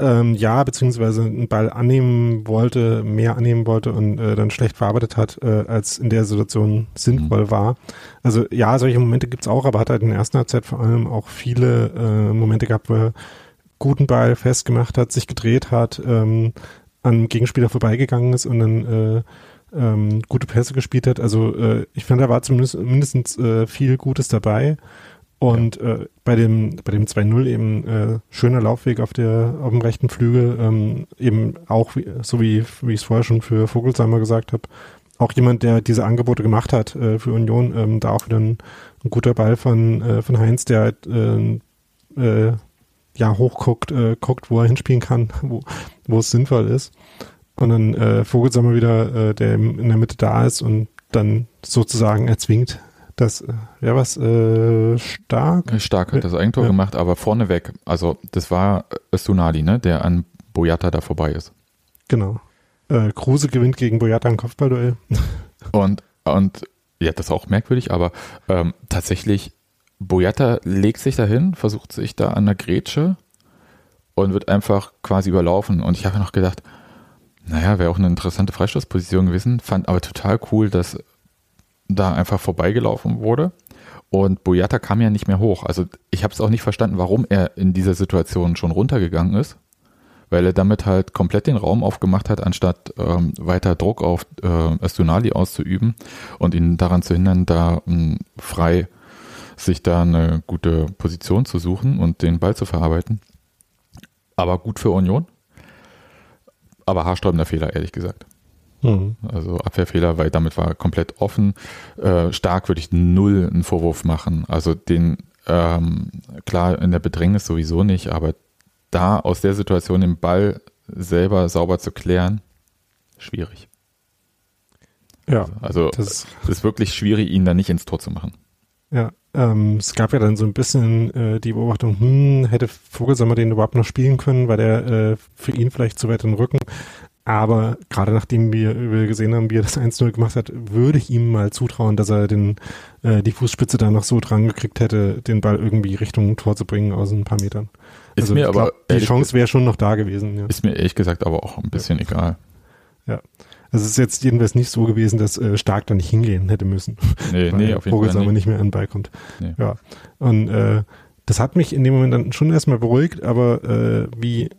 Ähm, ja, beziehungsweise einen Ball annehmen wollte, mehr annehmen wollte und äh, dann schlecht verarbeitet hat, äh, als in der Situation sinnvoll mhm. war. Also ja, solche Momente gibt's auch, aber hat halt in der ersten Halbzeit vor allem auch viele äh, Momente gehabt, wo er guten Ball festgemacht hat, sich gedreht hat, ähm, an Gegenspieler vorbeigegangen ist und dann äh, ähm, gute Pässe gespielt hat. Also äh, ich fand, da war zumindest mindestens äh, viel Gutes dabei. Und ja. äh, bei dem, bei dem 2-0 eben äh, schöner Laufweg auf der, auf dem rechten Flügel, ähm, eben auch, wie, so wie, wie ich es vorher schon für Vogelsheimer gesagt habe, auch jemand, der diese Angebote gemacht hat äh, für Union, ähm, da auch wieder ein, ein guter Ball von, äh, von Heinz, der halt, äh, äh, ja, hochguckt, äh, guckt, wo er hinspielen kann, wo, wo es sinnvoll ist. Und dann äh, Vogelsammer wieder, äh, der in der Mitte da ist und dann sozusagen erzwingt, das, äh, ja, was, äh, stark? Stark hat das Eigentor ja. gemacht, aber vorneweg, also das war Sunali, ne, der an Boyata da vorbei ist. Genau. Äh, Kruse gewinnt gegen Boyata ein Kopfballduell. und, und, ja, das ist auch merkwürdig, aber ähm, tatsächlich, Boyata legt sich dahin, versucht sich da an der Grätsche und wird einfach quasi überlaufen. Und ich habe noch gedacht, naja, wäre auch eine interessante Freistoßposition gewesen, fand aber total cool, dass da einfach vorbeigelaufen wurde. Und Boyata kam ja nicht mehr hoch. Also ich habe es auch nicht verstanden, warum er in dieser Situation schon runtergegangen ist, weil er damit halt komplett den Raum aufgemacht hat, anstatt ähm, weiter Druck auf äh, Estunali auszuüben und ihn daran zu hindern, da ähm, frei sich da eine gute Position zu suchen und den Ball zu verarbeiten. Aber gut für Union. aber haarsträubender Fehler, ehrlich gesagt. Mhm. Also Abwehrfehler, weil damit war komplett offen. Äh, stark würde ich null einen Vorwurf machen. Also den, ähm, klar, in der Bedrängnis sowieso nicht, aber da aus der Situation den Ball selber sauber zu klären, schwierig. Ja. Also es ist wirklich schwierig, ihn da nicht ins Tor zu machen. Ja, ähm, es gab ja dann so ein bisschen äh, die Beobachtung, hm, hätte Vogelsommer den überhaupt noch spielen können, weil der äh, für ihn vielleicht zu weit den Rücken. Aber gerade nachdem wir, wir gesehen haben, wie er das 1-0 gemacht hat, würde ich ihm mal zutrauen, dass er den, äh, die Fußspitze da noch so dran gekriegt hätte, den Ball irgendwie Richtung Tor zu bringen aus ein paar Metern. Ist also mir aber glaub, die Chance wäre schon noch da gewesen. Ja. Ist mir ehrlich gesagt aber auch ein bisschen ja. egal. Ja. Also es ist jetzt jedenfalls nicht so gewesen, dass äh, Stark da nicht hingehen hätte müssen. Nee, nee, auf jeden Vogels Fall. Nicht. nicht mehr an den Ball kommt. Nee. Ja. Und äh, das hat mich in dem Moment dann schon erstmal beruhigt, aber äh, wie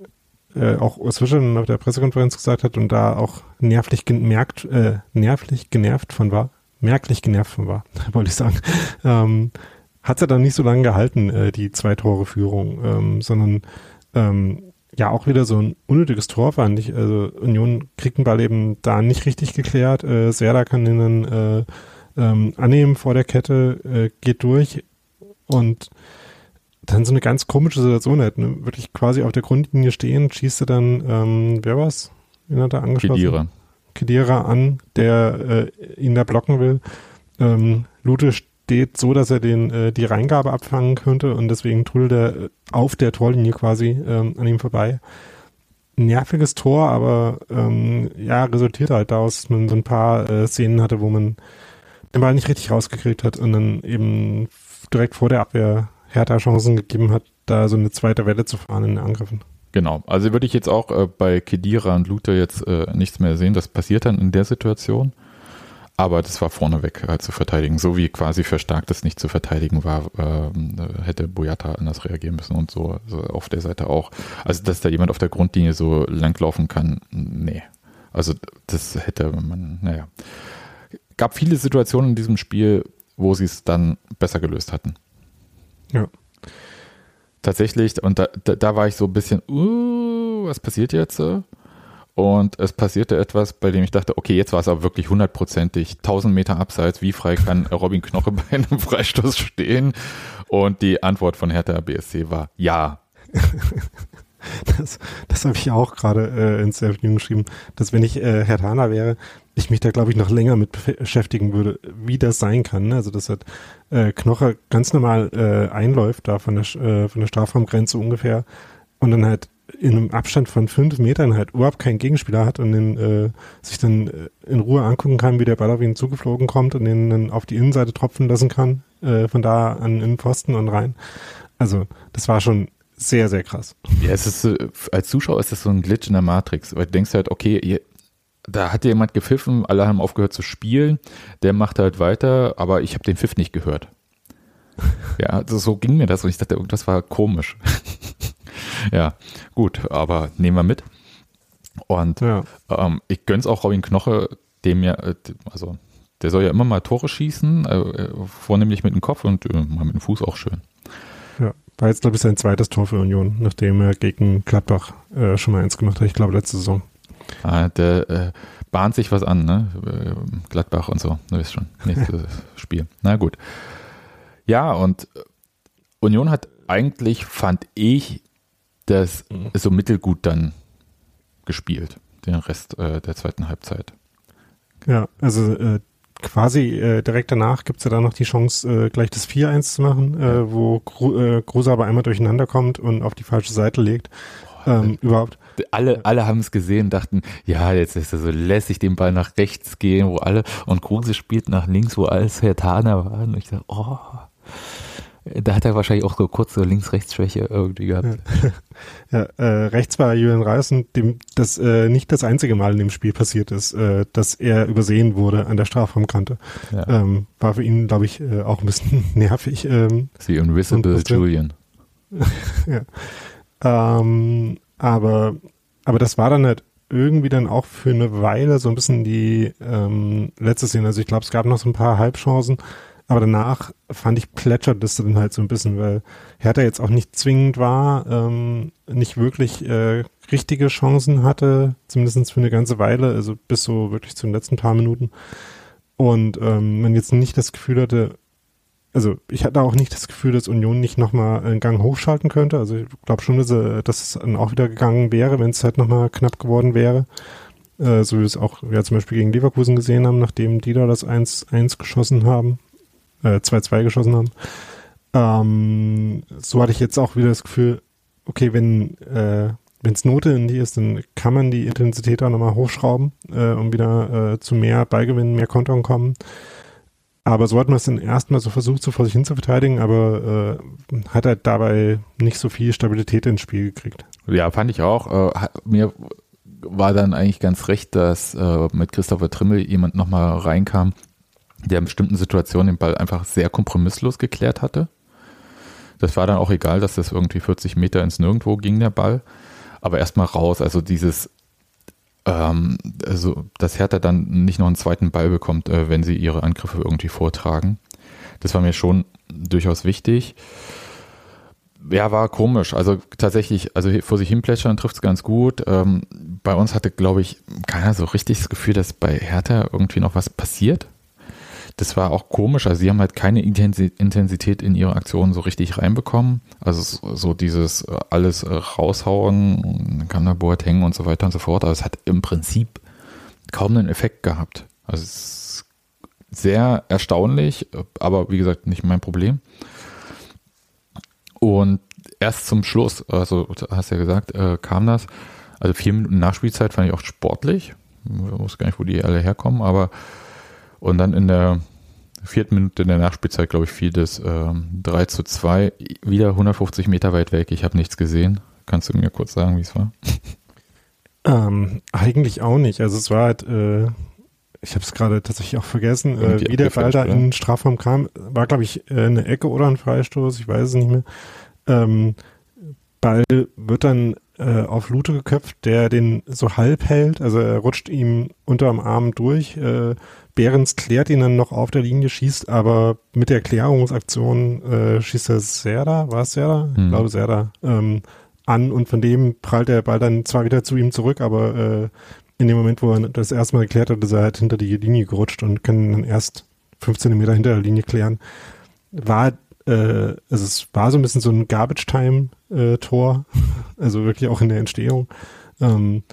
äh, auch Swisher auf der Pressekonferenz gesagt hat und da auch nervlich gemerkt, äh, nervlich genervt von war, merklich genervt von war, wollte ich sagen, ähm, hat er dann nicht so lange gehalten, äh, die zwei Tore Führung, ähm, sondern ähm, ja auch wieder so ein unnötiges Tor fand ich. Also Union kriegt den Ball eben da nicht richtig geklärt. Äh, Serda kann den dann äh, ähm, annehmen vor der Kette, äh, geht durch und dann so eine ganz komische Situation halt, ne? wirklich quasi auf der Grundlinie stehen, schießt er dann, ähm, wer war's? Wen hat er angeschlossen? Kedira. Kedira an, der äh, ihn da blocken will. Ähm, Lute steht so, dass er den, äh, die Reingabe abfangen könnte und deswegen trudelt er auf der Torlinie quasi ähm, an ihm vorbei. Nerviges Tor, aber ähm, ja, resultiert halt daraus, dass man so ein paar äh, Szenen hatte, wo man den Ball nicht richtig rausgekriegt hat und dann eben direkt vor der Abwehr Hertha Chancen gegeben hat, da so eine zweite Welle zu fahren in den Angriffen. Genau, also würde ich jetzt auch äh, bei Kedira und Luther jetzt äh, nichts mehr sehen. Das passiert dann in der Situation. Aber das war vorneweg äh, zu verteidigen. So wie quasi verstärktes nicht zu verteidigen war, ähm, äh, hätte Boyata anders reagieren müssen und so also auf der Seite auch. Also, dass da jemand auf der Grundlinie so langlaufen kann, nee. Also, das hätte man, naja. Gab viele Situationen in diesem Spiel, wo sie es dann besser gelöst hatten. Ja. Tatsächlich, und da, da, da war ich so ein bisschen, uh, was passiert jetzt? Und es passierte etwas, bei dem ich dachte, okay, jetzt war es aber wirklich hundertprozentig 1000 Meter abseits. Wie frei kann Robin Knoche bei einem Freistoß stehen? Und die Antwort von Hertha BSC war ja. Das, das habe ich auch gerade äh, ins Self-News geschrieben, dass wenn ich äh, Herr Tana wäre, ich mich da, glaube ich, noch länger mit beschäftigen würde, wie das sein kann. Ne? Also, dass halt, äh, Knoche ganz normal äh, einläuft, da von der, äh, von der Strafraumgrenze ungefähr, und dann halt in einem Abstand von fünf Metern halt überhaupt keinen Gegenspieler hat und den, äh, sich dann äh, in Ruhe angucken kann, wie der Ball auf ihn zugeflogen kommt und den dann auf die Innenseite tropfen lassen kann, äh, von da an in den Pfosten und rein. Also, das war schon sehr, sehr krass. Ja, es ist, als Zuschauer ist das so ein Glitch in der Matrix, weil du denkst halt, okay, ihr, da hat jemand gepfiffen, alle haben aufgehört zu spielen, der macht halt weiter, aber ich habe den Pfiff nicht gehört. Ja, also so ging mir das und ich dachte, irgendwas war komisch. ja, gut, aber nehmen wir mit. Und ja. ähm, ich gönn's auch Robin Knoche, dem ja, äh, also der soll ja immer mal Tore schießen, äh, äh, vornehmlich mit dem Kopf und äh, mal mit dem Fuß auch schön. War jetzt, glaube ich, sein zweites Tor für Union, nachdem er gegen Gladbach äh, schon mal eins gemacht hat, ich glaube, letzte Saison. Ah, der äh, bahnt sich was an, ne? Gladbach und so, du weißt schon, nächstes Spiel. Na gut. Ja, und Union hat eigentlich, fand ich, das so mittelgut dann gespielt, den Rest äh, der zweiten Halbzeit. Ja, also äh, quasi äh, direkt danach gibt es ja dann noch die Chance, äh, gleich das 4-1 zu machen, äh, wo Gru äh, Kruse aber einmal durcheinander kommt und auf die falsche Seite legt. Ähm, überhaupt. Alle, alle haben es gesehen, dachten, ja, jetzt ist er so lässig den Ball nach rechts gehen, wo alle, und Kruse spielt nach links, wo alles Herr Tana war. Und ich dachte, oh, da hat er wahrscheinlich auch so kurz so Links-Rechts-Schwäche irgendwie gehabt. Ja, ja äh, rechts war Julian Reis und dem das äh, nicht das einzige Mal in dem Spiel passiert ist, äh, dass er übersehen wurde an der Strafraumkante. Ja. Ähm, war für ihn, glaube ich, äh, auch ein bisschen nervig. Ähm, The Invisible Julian. ja. Ähm, aber, aber das war dann halt irgendwie dann auch für eine Weile so ein bisschen die ähm, letzte Szene. Also ich glaube, es gab noch so ein paar Halbchancen, Aber danach fand ich plätschert das dann halt so ein bisschen, weil Hertha jetzt auch nicht zwingend war, ähm, nicht wirklich äh, richtige Chancen hatte, zumindest für eine ganze Weile, also bis so wirklich zu den letzten paar Minuten. Und ähm, man jetzt nicht das Gefühl hatte, also ich hatte auch nicht das Gefühl, dass Union nicht nochmal einen Gang hochschalten könnte. Also ich glaube schon, dass, er, dass es dann auch wieder gegangen wäre, wenn es halt nochmal knapp geworden wäre. Äh, so wie wir es auch ja, zum Beispiel gegen Leverkusen gesehen haben, nachdem die da das 1-1 geschossen haben, äh, 2-2 geschossen haben. Ähm, so hatte ich jetzt auch wieder das Gefühl, okay, wenn äh, wenn es notwendig ist, dann kann man die Intensität auch nochmal hochschrauben, äh, um wieder äh, zu mehr Ballgewinnen, mehr Kontern kommen. Aber so hat man es dann erstmal so versucht, so vor sich hin zu verteidigen, aber äh, hat halt dabei nicht so viel Stabilität ins Spiel gekriegt. Ja, fand ich auch. Äh, mir war dann eigentlich ganz recht, dass äh, mit Christopher Trimmel jemand nochmal reinkam, der in bestimmten Situationen den Ball einfach sehr kompromisslos geklärt hatte. Das war dann auch egal, dass das irgendwie 40 Meter ins Nirgendwo ging, der Ball. Aber erstmal raus, also dieses ähm, also dass Hertha dann nicht noch einen zweiten Ball bekommt, äh, wenn sie ihre Angriffe irgendwie vortragen. Das war mir schon durchaus wichtig. Ja, war komisch. Also tatsächlich, also vor sich hin plätschern trifft es ganz gut. Ähm, bei uns hatte, glaube ich, keiner so richtig das Gefühl, dass bei Hertha irgendwie noch was passiert das war auch komisch. Also sie haben halt keine Intensität in ihre Aktionen so richtig reinbekommen. Also so dieses äh, alles äh, raushauen, kann der Board hängen und so weiter und so fort. Aber es hat im Prinzip kaum einen Effekt gehabt. Also es ist sehr erstaunlich, aber wie gesagt, nicht mein Problem. Und erst zum Schluss, also hast ja gesagt, äh, kam das. Also vier Minuten Nachspielzeit fand ich auch sportlich. Ich wusste gar nicht, wo die alle herkommen, aber und dann in der vierten Minute in der Nachspielzeit, glaube ich, fiel das ähm, 3 zu 2, wieder 150 Meter weit weg. Ich habe nichts gesehen. Kannst du mir kurz sagen, wie es war? Ähm, eigentlich auch nicht. Also es war halt, äh, ich habe es gerade tatsächlich auch vergessen, äh, wie der Ball da in Strafraum kam. War, glaube ich, äh, eine Ecke oder ein Freistoß, ich weiß es nicht mehr. Ähm, Ball wird dann äh, auf Lute geköpft, der den so halb hält, also er rutscht ihm unterm Arm durch. Behrens klärt ihn dann noch auf der Linie, schießt aber mit der Klärungsaktion äh, schießt er Serda, war es Serda? Hm. Ich glaube Serda, ähm, an und von dem prallt der Ball dann zwar wieder zu ihm zurück, aber äh, in dem Moment, wo er das erste Mal geklärt hat, ist er halt hinter die Linie gerutscht und kann dann erst 15 Meter hinter der Linie klären. War äh, also es war so ein bisschen so ein Garbage-Time-Tor, äh, also wirklich auch in der Entstehung. Ähm,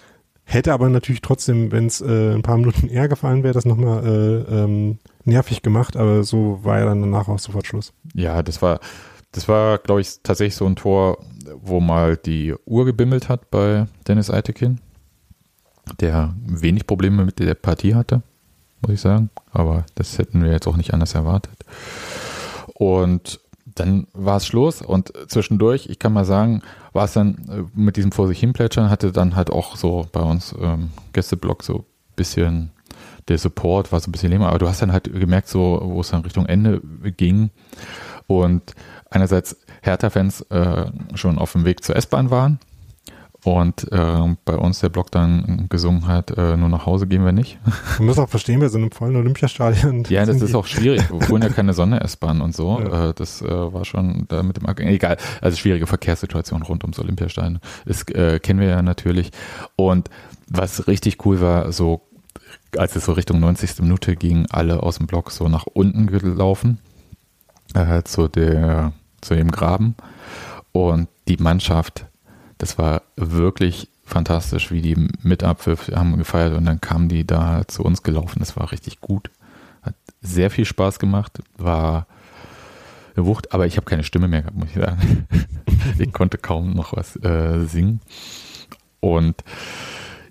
Hätte aber natürlich trotzdem, wenn es äh, ein paar Minuten eher gefallen wäre, das nochmal äh, ähm, nervig gemacht, aber so war ja dann danach auch sofort Schluss. Ja, das war, das war, glaube ich, tatsächlich so ein Tor, wo mal die Uhr gebimmelt hat bei Dennis Eitekin, der wenig Probleme mit der Partie hatte, muss ich sagen. Aber das hätten wir jetzt auch nicht anders erwartet. Und dann war es Schluss und zwischendurch, ich kann mal sagen, war es dann äh, mit diesem vor sich hin plätschern, hatte dann halt auch so bei uns ähm, Gästeblock so ein bisschen der Support war so ein bisschen länger, aber du hast dann halt gemerkt, so wo es dann Richtung Ende ging und einerseits Hertha-Fans äh, schon auf dem Weg zur S-Bahn waren und äh, bei uns der Blog dann gesungen hat, äh, nur nach Hause gehen wir nicht. Man muss auch verstehen, wir sind im vollen Olympiastadion. Ja, das ist auch schwierig. Wir fuhren ja keine Sonne-S-Bahn und so. Ja. Äh, das äh, war schon da mit dem Egal, also schwierige Verkehrssituation rund ums Olympiastadion. Das äh, kennen wir ja natürlich. Und was richtig cool war, so als es so Richtung 90. Minute ging, alle aus dem Block so nach unten gelaufen äh, zu der zu dem Graben und die Mannschaft das war wirklich fantastisch, wie die mit Abpfiff haben gefeiert und dann kamen die da zu uns gelaufen. Das war richtig gut. Hat sehr viel Spaß gemacht, war eine Wucht, aber ich habe keine Stimme mehr gehabt, muss ich sagen. ich konnte kaum noch was äh, singen. Und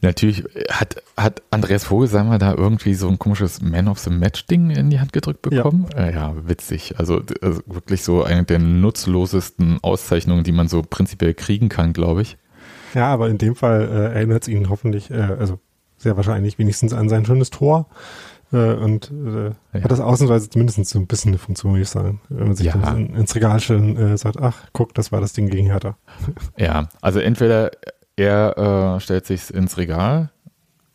natürlich hat, hat Andreas Vogelsammer da irgendwie so ein komisches Man of the Match-Ding in die Hand gedrückt bekommen. Ja, äh, ja witzig. Also, also, wirklich so eine der nutzlosesten Auszeichnungen, die man so prinzipiell kriegen kann, glaube ich. Ja, aber in dem Fall äh, erinnert es ihn hoffentlich, äh, also sehr wahrscheinlich wenigstens an sein schönes Tor. Äh, und äh, ja. hat das ausnahmsweise zumindest so ein bisschen eine Funktion, würde ich sagen. Wenn man sich ja. dann ins Regal stellen, äh, sagt, ach, guck, das war das Ding gegen Hertha. Ja, also entweder er äh, stellt sich ins Regal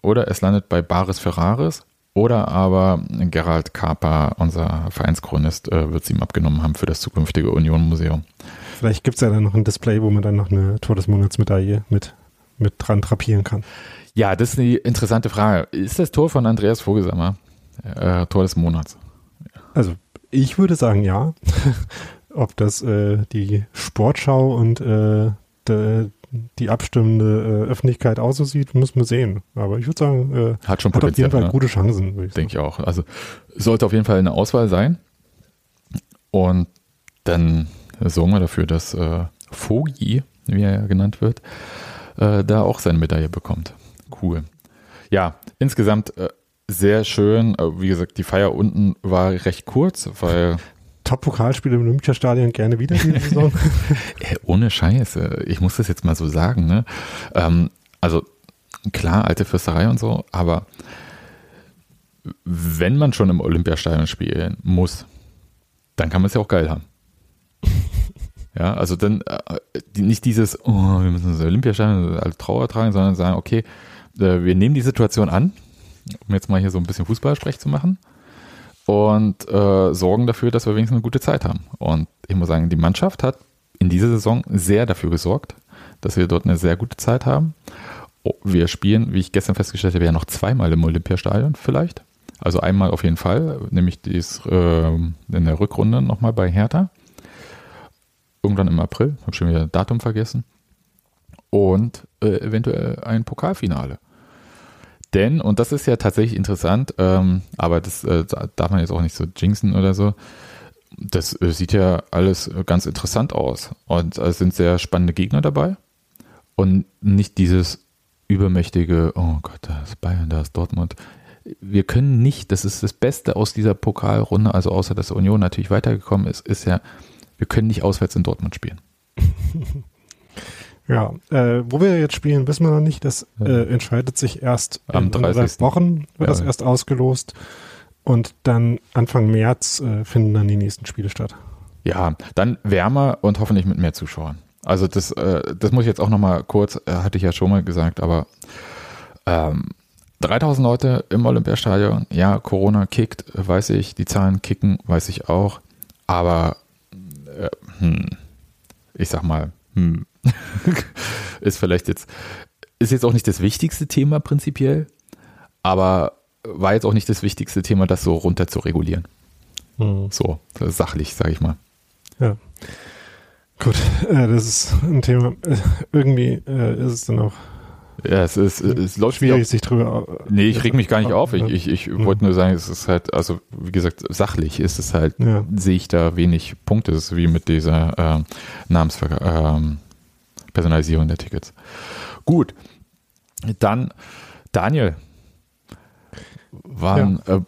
oder es landet bei Bares Ferraris Oder aber Gerald Kaper, unser Vereinschronist, äh, wird es ihm abgenommen haben für das zukünftige Union-Museum. Vielleicht gibt es ja dann noch ein Display, wo man dann noch eine Tor des Monatsmedaille mit, mit dran drapieren kann. Ja, das ist eine interessante Frage. Ist das Tor von Andreas Vogelsammer äh, Tor des Monats? Also ich würde sagen ja. Ob das äh, die Sportschau und äh, de, die abstimmende äh, Öffentlichkeit auch so sieht, muss man sehen. Aber ich würde sagen, äh, hat schon hat auf jeden Fall ne? gute Chancen. Ich Denke ich auch. Also sollte auf jeden Fall eine Auswahl sein. Und dann sorgen wir dafür, dass äh, Fogi, wie er ja genannt wird, äh, da auch seine Medaille bekommt. Cool. Ja, insgesamt äh, sehr schön. Äh, wie gesagt, die Feier unten war recht kurz, weil Top-Pokalspiel im Olympiastadion gerne wieder diese Saison. Ey, ohne Scheiße. Ich muss das jetzt mal so sagen. Ne? Ähm, also klar, alte Fürsterei und so, aber wenn man schon im Olympiastadion spielen muss, dann kann man es ja auch geil haben. Ja, also dann äh, nicht dieses, oh, wir müssen das Olympiastadion als Trauer tragen, sondern sagen, okay, äh, wir nehmen die Situation an, um jetzt mal hier so ein bisschen Fußballsprech zu machen und äh, sorgen dafür, dass wir wenigstens eine gute Zeit haben. Und ich muss sagen, die Mannschaft hat in dieser Saison sehr dafür gesorgt, dass wir dort eine sehr gute Zeit haben. Oh, wir spielen, wie ich gestern festgestellt habe, ja noch zweimal im Olympiastadion vielleicht. Also einmal auf jeden Fall, nämlich dies, äh, in der Rückrunde nochmal bei Hertha. Irgendwann im April, habe schon wieder Datum vergessen. Und äh, eventuell ein Pokalfinale. Denn, und das ist ja tatsächlich interessant, ähm, aber das äh, darf man jetzt auch nicht so jinxen oder so, das äh, sieht ja alles ganz interessant aus. Und es sind sehr spannende Gegner dabei. Und nicht dieses übermächtige, oh Gott, da ist Bayern, da ist Dortmund. Wir können nicht, das ist das Beste aus dieser Pokalrunde, also außer dass Union natürlich weitergekommen ist, ist ja, wir können nicht auswärts in Dortmund spielen. Ja, äh, wo wir jetzt spielen, wissen wir noch nicht. Das äh, entscheidet sich erst Am in 30. Wochen, wird Ja. das erst ausgelost. Und dann Anfang März äh, finden dann die nächsten Spiele statt. Ja, dann wärmer und hoffentlich mit mehr Zuschauern. Also das, äh, das muss ich jetzt auch nochmal kurz, äh, hatte ich ja schon mal gesagt, aber ähm, 3000 Leute im Olympiastadion, ja, Corona kickt, weiß ich, die Zahlen kicken, weiß ich auch, aber äh, hm, ich sag mal, hm, ist vielleicht jetzt, ist jetzt auch nicht das wichtigste Thema prinzipiell, aber war jetzt auch nicht das wichtigste Thema, das so runter zu regulieren. So, sachlich, sage ich mal. Ja. Gut, äh, das ist ein Thema. Äh, irgendwie äh, ist es dann auch Ja, es ist, es läuft schwierig, sich drüber. äh, Nee, ich reg mich gar nicht auf. Ich, ich, ich wollte nur sagen, es ist halt, also wie gesagt, sachlich ist es halt, Ja. sehe ich da wenig Punkte. Es ist wie mit dieser ähm, Namensver ähm, Personalisierung der Tickets. Gut, dann Daniel. Waren, äh,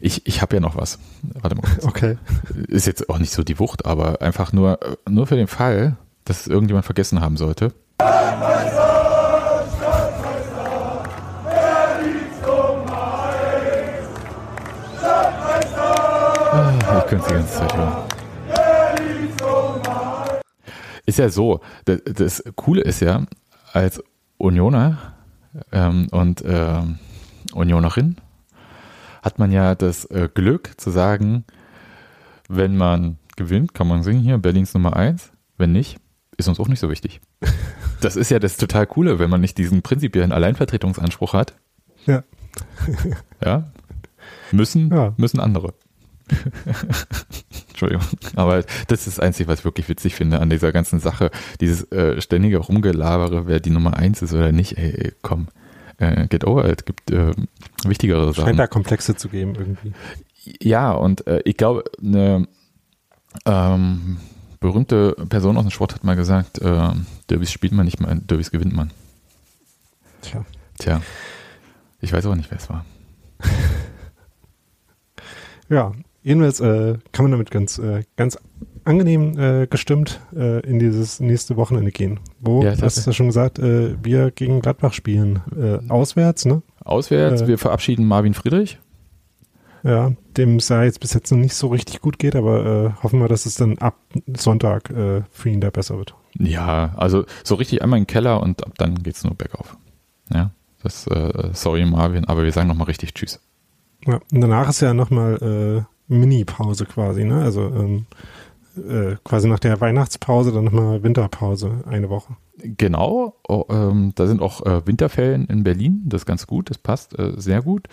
ich ich habe ja noch was. Warte mal kurz. Okay. Ist jetzt auch nicht so die Wucht, aber einfach nur, äh, nur für den Fall, dass es irgendjemand vergessen haben sollte. Ah, Ich könnte es die ganze Zeit hören. Ist ja so, das, das Coole ist ja, als Unioner ähm, und ähm, Unionerin hat man ja das äh, Glück zu sagen, wenn man gewinnt, kann man singen hier, Berlins Nummer eins. Wenn nicht, ist uns auch nicht so wichtig. Das ist ja das total Coole, wenn man nicht diesen prinzipiellen Alleinvertretungsanspruch hat. Ja. Ja. Müssen, Ja. müssen andere. Entschuldigung. Aber das ist das Einzige, was ich wirklich witzig finde an dieser ganzen Sache. Dieses äh, ständige Rumgelabere, wer die Nummer eins ist oder nicht. Ey, ey komm, äh, get over it. Gibt äh, wichtigere Sachen. Scheint da Komplexe zu geben irgendwie. Ja, und äh, ich glaube, eine ähm, berühmte Person aus dem Sport hat mal gesagt, äh, Derbys spielt man nicht mal, Derbys gewinnt man. Tja. Tja, ich weiß auch nicht, wer es war. Ja, jedenfalls äh, kann man damit ganz, äh, ganz angenehm äh, gestimmt äh, in dieses nächste Wochenende gehen. Wo, Ja, du hast es ja schon gesagt, äh, wir gegen Gladbach spielen. Äh, auswärts, ne? Auswärts, Äh. wir verabschieden Marvin Friedrich. Ja, dem es ja jetzt bis jetzt noch nicht so richtig gut geht, aber äh, hoffen wir, dass es dann ab Sonntag äh, für ihn da besser wird. Ja, also so richtig einmal in den Keller und ab dann geht's nur bergauf. Ja, das, äh, sorry Marvin, aber wir sagen nochmal richtig Tschüss. Ja, und danach ist ja nochmal äh, Mini-Pause quasi, ne? Also ähm, äh, quasi nach der Weihnachtspause dann nochmal Winterpause, eine Woche. Genau, oh, ähm, da sind auch äh, Winterferien in Berlin, das ist ganz gut, das passt äh, sehr gut.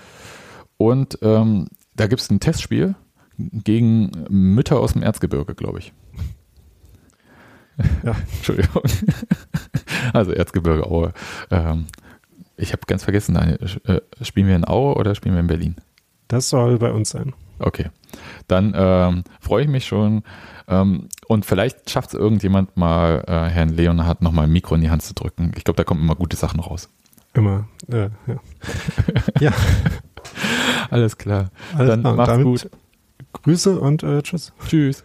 Und ähm, da gibt es ein Testspiel gegen Mütter aus dem Erzgebirge, glaube ich. Ja. Entschuldigung. Also Erzgebirge Aue. Ähm, ich habe ganz vergessen, Daniel, äh, spielen wir in Aue oder spielen wir in Berlin? Das soll bei uns sein. Okay, dann ähm, freue ich mich schon. Ähm, und vielleicht schafft es irgendjemand mal, äh, Herrn Leonhardt nochmal ein Mikro in die Hand zu drücken. Ich glaube, da kommen immer gute Sachen raus. Immer, äh, ja. ja. Alles klar. Alles dann klar. macht's gut. Grüße und äh, tschüss. Tschüss.